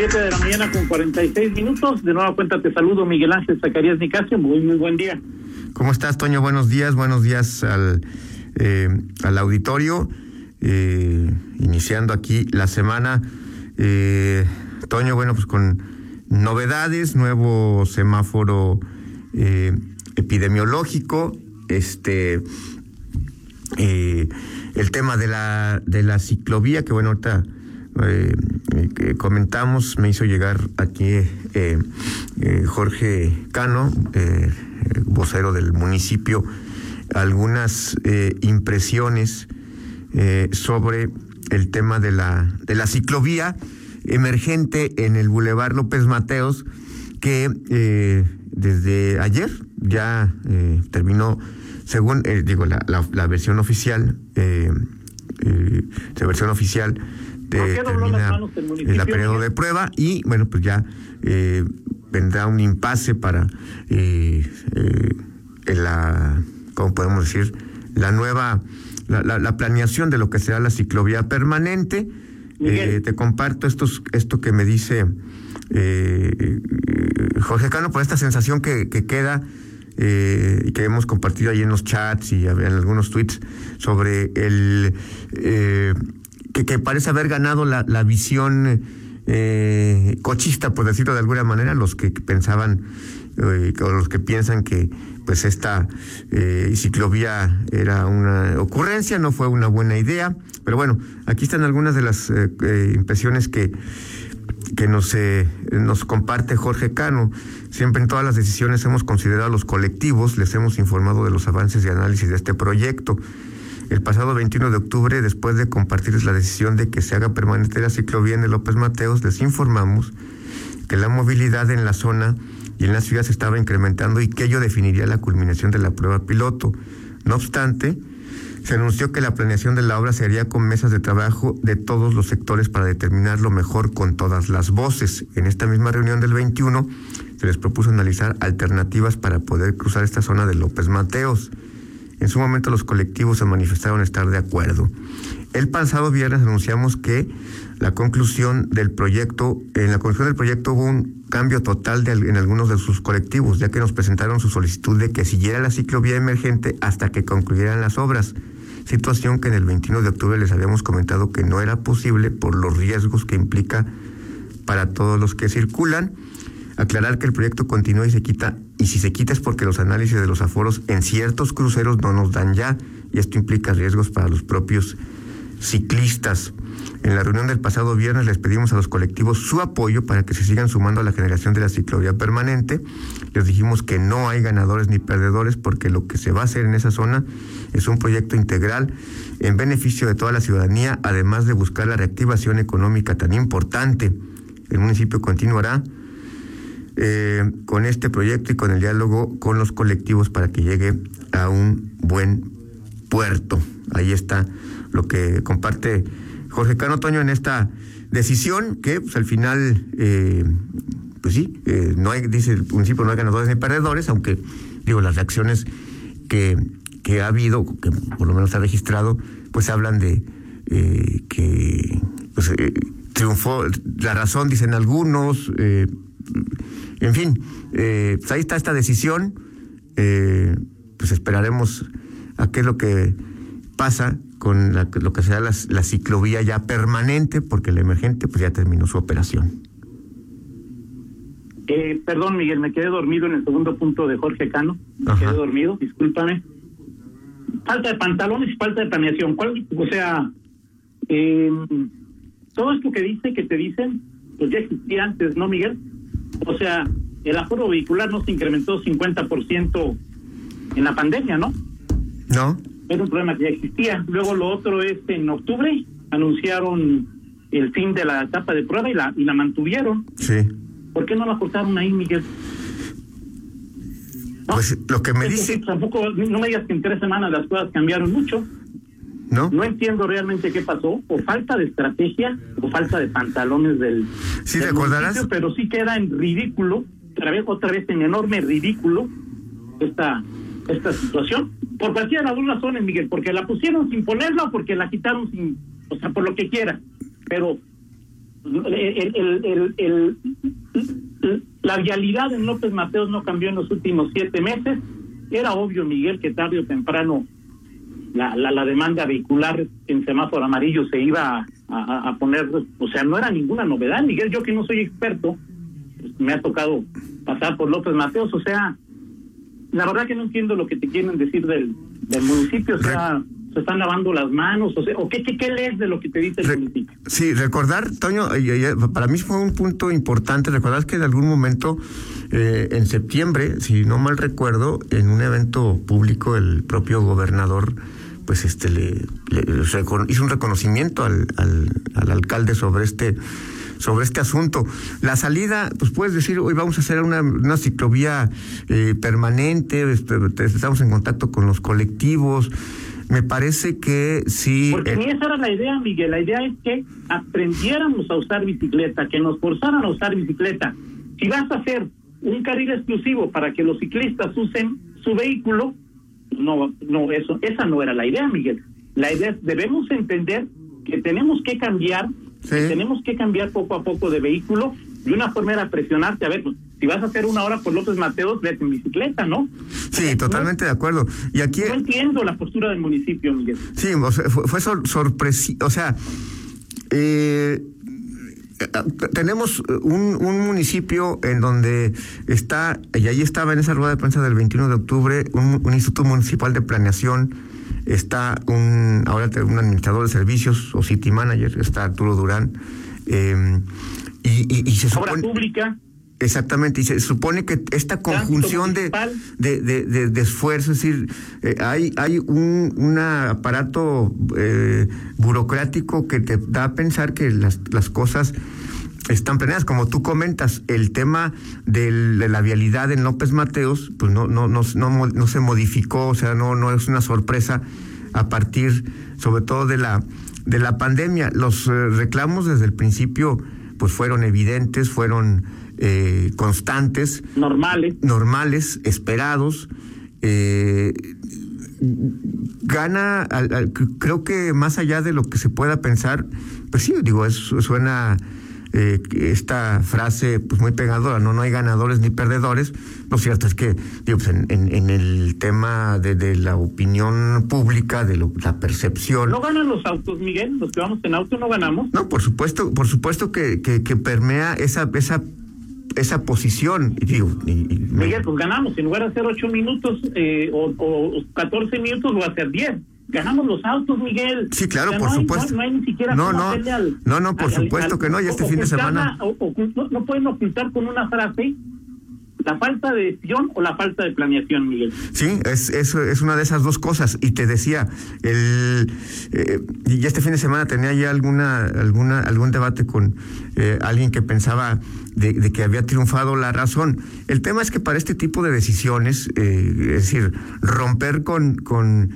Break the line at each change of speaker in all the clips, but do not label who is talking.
7 de la mañana con 46 minutos. De nueva cuenta te saludo, Miguel Ángel Zacarías Nicasio. Muy, muy buen día.
¿Cómo estás, Toño? Buenos días. Buenos días al, eh, al auditorio. Eh, iniciando aquí la semana. Eh, Toño, bueno, pues con novedades, nuevo semáforo epidemiológico, este, el tema de la, de la ciclovía, que bueno, ahorita eh, que comentamos, me hizo llegar aquí eh, eh, Jorge Cano, vocero del municipio, algunas impresiones sobre el tema de la, de la ciclovía emergente en el Boulevard López Mateos, que desde ayer ya terminó, según digo la, la, versión oficial, la versión oficial termina el periodo de prueba y bueno, pues ya eh, vendrá un impasse para eh, eh, la, ¿cómo podemos decir? La nueva, la, la, planeación de lo que será la ciclovía permanente. Eh, te comparto estos, esto que me dice Jorge Cano por esta sensación que, que queda y que hemos compartido ahí en los chats y en algunos tweets sobre el que, parece haber ganado la, la visión eh, cochista, por decirlo de alguna manera, los que pensaban eh, o los que piensan que pues esta eh, ciclovía era una ocurrencia, no fue una buena idea, pero bueno, aquí están algunas de las impresiones que que nos, nos comparte Jorge Cano. Siempre en todas las decisiones hemos considerado a los colectivos, les hemos informado de los avances y análisis de este proyecto. El pasado 21 de octubre, después de compartirles la decisión de que se haga permanente la ciclovía en López Mateos, les informamos que la movilidad en la zona y en la ciudad se estaba incrementando y que ello definiría la culminación de la prueba piloto. No obstante, se anunció que la planeación de la obra se haría con mesas de trabajo de todos los sectores para determinarlo mejor con todas las voces. En esta misma reunión del 21 se les propuso analizar alternativas para poder cruzar esta zona de López Mateos. En su momento los colectivos se manifestaron estar de acuerdo. El pasado viernes anunciamos que la conclusión del proyecto, en la conclusión del proyecto hubo un cambio total en algunos de sus colectivos, ya que nos presentaron su solicitud de que siguiera la ciclovía emergente hasta que concluyeran las obras, situación que en el 21 de octubre les habíamos comentado que no era posible por los riesgos que implica para todos los que circulan Aclarar que el proyecto continúa y se quita, y si se quita es porque los análisis de los aforos en ciertos cruceros no nos dan ya, y esto implica riesgos para los propios ciclistas. En la reunión del pasado viernes les pedimos a los colectivos su apoyo para que se sigan sumando a la generación de la ciclovía permanente. Les dijimos que no hay ganadores ni perdedores porque lo que se va a hacer en esa zona es un proyecto integral en beneficio de toda la ciudadanía, además de buscar la reactivación económica tan importante. El municipio continuará eh, con este proyecto y con el diálogo con los colectivos para que llegue a un buen puerto. Ahí está lo que comparte Jorge Cano Toño en esta decisión que pues, al final, eh, pues sí, eh, no hay, dice el municipio, no hay ganadores ni perdedores, aunque digo, las reacciones que, que ha habido, que por lo menos ha registrado, pues hablan de que pues, triunfó la razón, dicen algunos, en fin, eh, pues ahí está esta decisión. Eh, pues esperaremos a qué es lo que pasa con lo que será la, ciclovía ya permanente, porque la emergente pues ya terminó su operación.
Eh, perdón, Miguel, me quedé dormido en el segundo punto de Jorge Cano. Me quedé dormido, discúlpame. Falta de pantalones y falta de planeación. ¿Cuál, o sea, eh, todo esto que dice, que te dicen, pues ya existía antes, ¿no, Miguel? O sea, el aforo vehicular no se incrementó 50% en la pandemia, ¿no?
No.
Era un problema que ya existía. Luego lo otro es en octubre anunciaron el fin de la etapa de prueba y la y la mantuvieron.
Sí.
¿Por qué no la cortaron ahí, Miguel?
Pues lo que me dice.
Tampoco, no me digas que en tres semanas las cosas cambiaron mucho.
¿No?
No entiendo realmente qué pasó, o falta de estrategia, o falta de pantalones del.
Sí, recordarás.
Pero sí queda en ridículo, otra vez, en enorme ridículo, esta, esta situación. Por cualquiera de las dos razones, Miguel, porque la pusieron sin ponerla o porque la quitaron sin. O sea, por lo que quiera. Pero la vialidad en López Mateos no cambió en los últimos siete meses. Era obvio, Miguel, que tarde o temprano la, la, demanda vehicular en semáforo amarillo se iba a, poner, o sea, no era ninguna novedad, Miguel, yo que no soy experto, me ha tocado pasar por López Mateos, o sea, la verdad que no entiendo lo que te quieren decir del, del municipio, o sea, se están lavando las manos, o sea, ¿o qué, qué, qué lees de lo que te dice el municipio?
Sí, recordar, Toño, para mí fue un punto importante, recordar que en algún momento, eh, en septiembre, si no mal recuerdo, en un evento público, el propio gobernador pues este le, hizo un reconocimiento al, al, alcalde sobre este sobre este asunto. La salida, pues puedes decir, hoy vamos a hacer una, una ciclovía eh, permanente, este, estamos en contacto con los colectivos. Me parece que sí.
Porque ni esa era la idea, Miguel. La idea es que aprendiéramos a usar bicicleta, que nos forzaran a usar bicicleta. Si vas a hacer un carril exclusivo para que los ciclistas usen su vehículo, no, no, eso, esa no era la idea, Miguel. La idea es, debemos entender que tenemos que cambiar, tenemos que cambiar poco a poco de vehículo. De una forma era presionarte, a ver, pues, si vas a hacer una hora por López Mateos, vete en bicicleta, ¿no?
Sí, totalmente de acuerdo. Y aquí...
No entiendo la postura del municipio, Miguel.
Sí, fue, fue sorpresivo, o sea, eh, tenemos un, un, municipio en donde está, y ahí estaba en esa rueda de prensa del 21 de octubre, un, instituto municipal de planeación, está un, ahora un administrador de servicios o city manager, está Arturo Durán, eh, y, y, se
supone... pública.
Exactamente, y se supone que esta conjunción de, de, de, de, esfuerzos, es decir, eh, hay, hay un, un aparato eh, burocrático que te da a pensar que las, las cosas están planeadas. Como tú comentas, el tema de la vialidad en López Mateos, pues no, no, no, no, no se modificó, o sea, no, no es una sorpresa a partir, sobre todo, de la, de la pandemia. Los eh, reclamos desde el principio, pues fueron evidentes, fueron eh, constantes.
Normales.
Normales, esperados. Eh, gana, creo que más allá de lo que se pueda pensar, pues sí, digo, eso suena eh, esta frase pues muy pegadora, no no hay ganadores ni perdedores. Lo cierto es que digo, pues, en, en, el tema de, de, la opinión pública, de la percepción.
¿No ganan los autos, Miguel? ¿Los que vamos en auto no ganamos?
No, por supuesto, por supuesto que, que, que permea esa, esa esa posición. Y digo,
Miguel, pues ganamos. En lugar de hacer ocho minutos eh, o, o 14 minutos, va a hacer 10 ganamos los autos, Miguel.
Sí, claro, por supuesto.
No, hay ni siquiera
no, no, no, no, por supuesto que no, y este fin de semana.
no, pueden ocultar con una frase la falta de decisión o la falta de planeación, Miguel.
Sí, es, es, es una de esas dos cosas. Y te decía, el eh, y este fin de semana tenía ya alguna, alguna, algún debate con eh, alguien que pensaba de, de, que había triunfado la razón. El tema es que para este tipo de decisiones, eh, es decir, romper con, con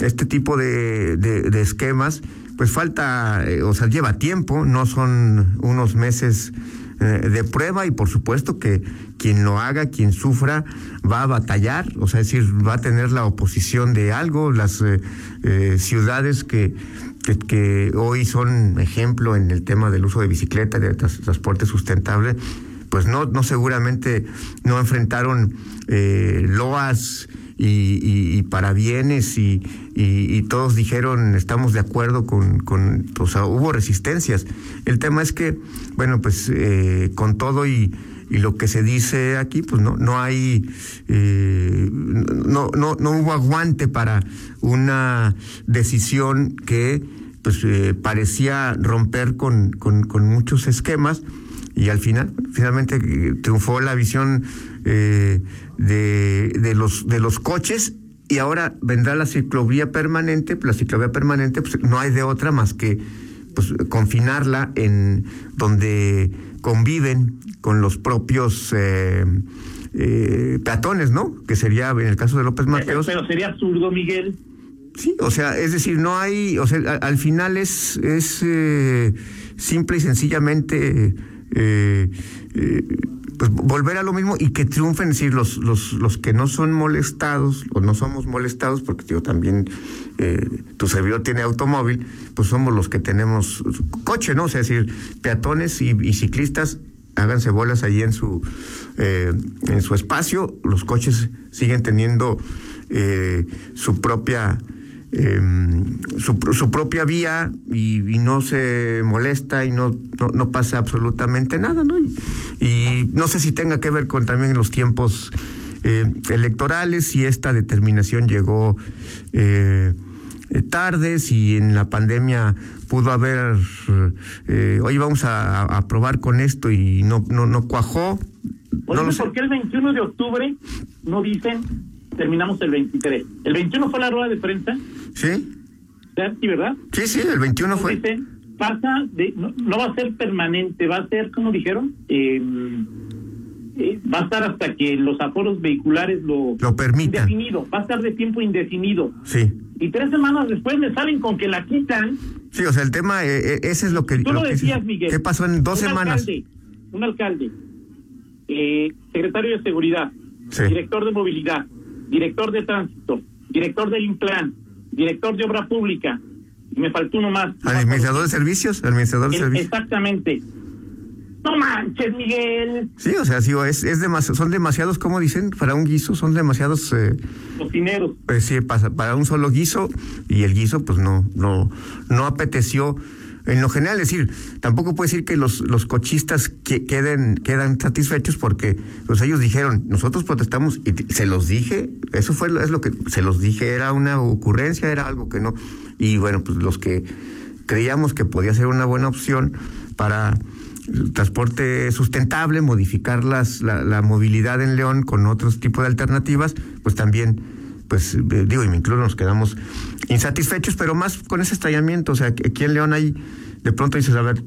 este tipo de, de, esquemas, pues falta, eh, o sea, lleva tiempo, no son unos meses eh, de prueba y por supuesto que quien lo haga, quien sufra, va a batallar, o sea, decir, va a tener la oposición de algo, las eh, ciudades que, que, hoy son ejemplo en el tema del uso de bicicleta, de transporte sustentable, pues no, no seguramente no enfrentaron loas, y, y, para bienes y, y, todos dijeron estamos de acuerdo con, con o sea, hubo resistencias. El tema es que, bueno, pues eh, con todo y, y lo que se dice aquí, pues no, no hay, eh, no, no, no hubo aguante para una decisión que pues eh, parecía romper con, con muchos esquemas y al final, finalmente triunfó la visión eh, de, de, los, de los coches y ahora vendrá la ciclovía permanente, la ciclovía permanente pues, no hay de otra más que pues, confinarla en donde conviven con los propios eh, eh, peatones, ¿no? Que sería en el caso de López Mateos.
Pero sería absurdo, Miguel.
Sí, o sea, es decir, no hay, o sea, al, final es, es eh, simple y sencillamente eh, eh, pues volver a lo mismo y que triunfen, es decir, los, los, los que no son molestados o no somos molestados, porque yo también, eh, tu servidor tiene automóvil, pues somos los que tenemos coche, ¿no? O sea, es decir, peatones y, ciclistas háganse bolas allí en su eh, en su espacio los coches siguen teniendo su propia eh, su, su, propia vía y, no se molesta y no, no, pasa absolutamente nada, ¿no? Y, no sé si tenga que ver con también los tiempos eh, electorales, si esta determinación llegó eh, tarde, si en la pandemia pudo haber, eh, hoy vamos a, probar con esto y no, no, no cuajó.
no ¿por qué el 21 de octubre no dicen terminamos el 23? ¿El 21 fue la rueda de prensa?
Sí.
Sí, ¿verdad?
Sí, sí, el 21 fue.
pasa de, no, va a ser permanente, va a ser, como dijeron, em, eh, va a estar hasta que los aforos vehiculares lo,
lo permitan.
Indefinido, va a estar de tiempo indefinido.
Sí.
Y tres semanas después me salen con que la quitan.
Sí, o sea, el tema, eh, eh, ese es lo que...
Tú lo, decías, Miguel.
¿Qué pasó en dos semanas?
Alcalde, un alcalde, secretario de Seguridad, director de Movilidad, director de Tránsito, director del Implan, director de obra pública, y me faltó uno más.
¿Administrador de servicios? ¿Administrador de servicios?
Exactamente. No manches, Miguel.
Sí, o sea, sí, es, es son demasiados, como dicen, para un guiso, son demasiados... Eh,
Cocineros.
Pues sí, para, para un solo guiso, y el guiso, pues no, no, no apeteció en lo general, es decir, tampoco puede decir que los, los cochistas que queden, quedan satisfechos porque pues ellos dijeron, nosotros protestamos y se los dije, eso fue es lo que se los dije, era una ocurrencia, era algo que no. Y bueno, pues los que creíamos que podía ser una buena opción para transporte sustentable, modificar las, la, la movilidad en León con otros tipos de alternativas, pues también pues eh, digo, y me nos quedamos insatisfechos, pero más con ese estallamiento, o sea, aquí en León hay, de pronto dices, a ver,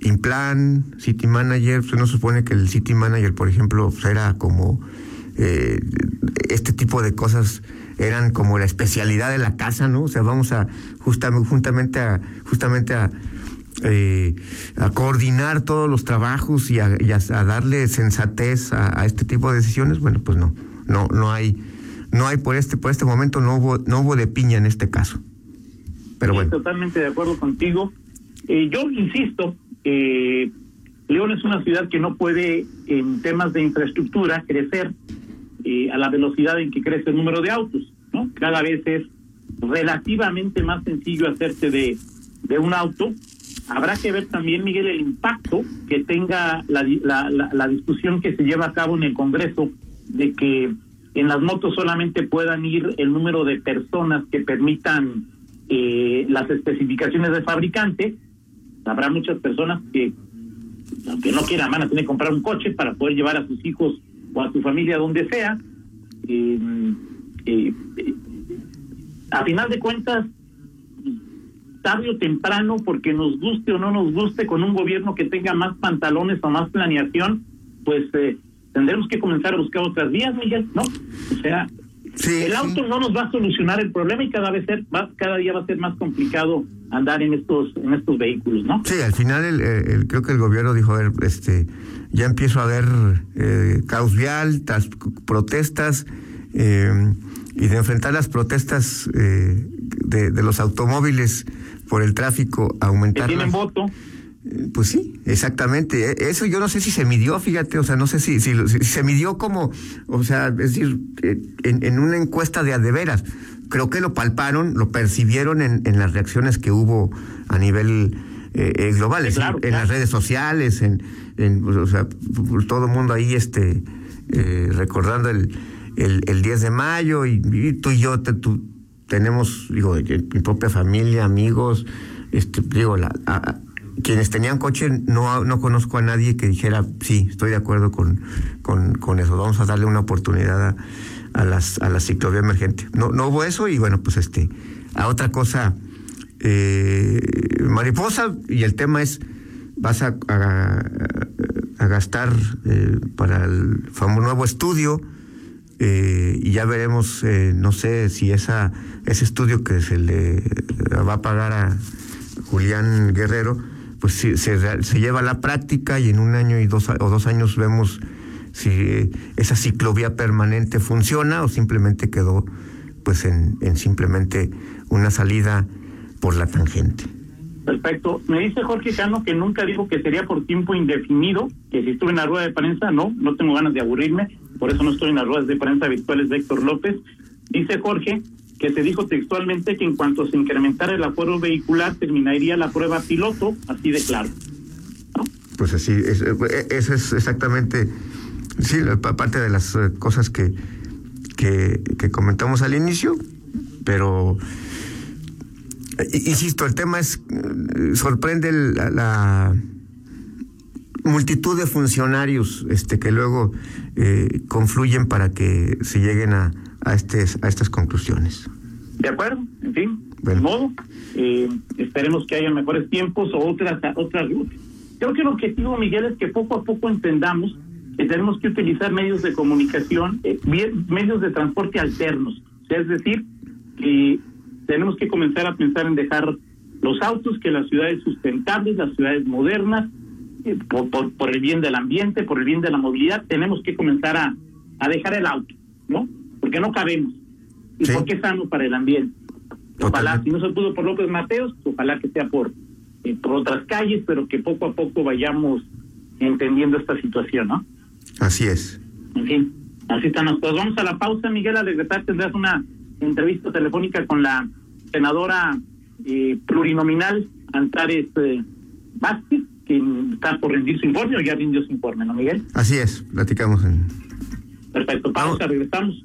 Implan, City Manager, pues no supone que el City Manager, por ejemplo, pues, era como eh, este tipo de cosas eran como la especialidad de la casa, ¿no? O sea, vamos a justamente, a, justamente a, eh, a coordinar todos los trabajos y a, a, darle sensatez a, a, este tipo de decisiones. Bueno, pues no, no, no hay no hay por este por este momento no hubo no hubo de piña en este caso. Pero bueno.
Totalmente de acuerdo contigo. Eh, yo insisto, eh, León es una ciudad que no puede en temas de infraestructura crecer eh, a la velocidad en que crece el número de autos, ¿no? Cada vez es relativamente más sencillo hacerse de, de un auto. Habrá que ver también, Miguel, el impacto que tenga la, la, la discusión que se lleva a cabo en el Congreso de que en las motos solamente puedan ir el número de personas que permitan eh, las especificaciones del fabricante. Habrá muchas personas que, aunque no quieran, van a tener que comprar un coche para poder llevar a sus hijos o a su familia donde sea. Eh, eh, a final de cuentas, tarde o temprano, porque nos guste o no nos guste, con un gobierno que tenga más pantalones o más planeación, pues eh, tendremos que comenzar a buscar otras vías, Miguel, ¿no? O sea, el auto no nos va a solucionar el problema y cada vez ser, va, cada día va a ser más complicado andar en estos en estos vehículos, ¿no?
Sí, al final el, creo que el gobierno dijo, a ver, este, ya empiezo a ver eh, caos vial, protestas eh, y de enfrentar las protestas eh, de, de, los automóviles por el tráfico, aumentar.
Que tienen voto.
Pues sí, exactamente. E, eso yo no sé si se midió, fíjate, o sea, no sé si, si, se midió como, o sea, es decir, eh, en, una encuesta de adeveras. Creo que lo palparon, lo percibieron en, en las reacciones que hubo a nivel eh, eh global, en las redes sociales, en, en o sea, todo el mundo ahí este, eh, recordando el, el, el, 10 de mayo y, tú y yo tú, tenemos, digo, mi propia familia, amigos, este, digo, la quienes tenían coche, no, no conozco a nadie que dijera, sí, estoy de acuerdo con, con, eso, vamos a darle una oportunidad a, las, a la ciclovía emergente. No, no hubo eso y bueno, pues este, a otra cosa, eh, mariposa, y el tema es, vas a, gastar eh, para el famoso nuevo estudio, eh, y ya veremos, no sé si esa, ese estudio que se le va a pagar a Julián Guerrero, pues se, se, lleva a la práctica y en un año y dos o dos años vemos si esa ciclovía permanente funciona o simplemente quedó pues en, en simplemente una salida por la tangente.
Perfecto. Me dice Jorge Cano que nunca dijo que sería por tiempo indefinido, que si estuve en la rueda de prensa, no, no tengo ganas de aburrirme, por eso no estoy en las ruedas de prensa virtuales de Héctor López. Dice Jorge que se dijo textualmente que en cuanto se incrementara el aforo vehicular terminaría la prueba piloto, así de claro.
Pues así, es, eh, eso es exactamente, sí, parte de las eh, cosas que, que, que comentamos al inicio, pero Insisto, el tema es, eh, sorprende la, multitud de funcionarios este, que luego eh, confluyen para que se lleguen a, a, este, a estas conclusiones.
De acuerdo, en fin, de modo, eh, esperemos que haya mejores tiempos o otras, otras rutas. Creo que el objetivo, Miguel, es que poco a poco entendamos que tenemos que utilizar medios de comunicación, medios de transporte alternos, es decir, que tenemos que comenzar a pensar en dejar los autos, que las ciudades sustentables, las ciudades modernas, eh, por, por, el bien del ambiente, por el bien de la movilidad, tenemos que comenzar a, a dejar el auto, ¿no? Porque no cabemos. ¿Y porque es sano para el ambiente? Ojalá, si no se pudo por López Mateos, ojalá que sea por, eh, por otras calles, pero que poco a poco vayamos entendiendo esta situación, ¿no?
Así es.
En fin, así están las cosas. Vamos a la pausa, Miguel, al regresar tendrás una entrevista telefónica con la senadora eh, plurinominal Antares eh, Vázquez, que está por rendir su informe o ya rindió su informe, ¿no, Miguel?
Así es, platicamos. En...
Perfecto, pausa, regresamos.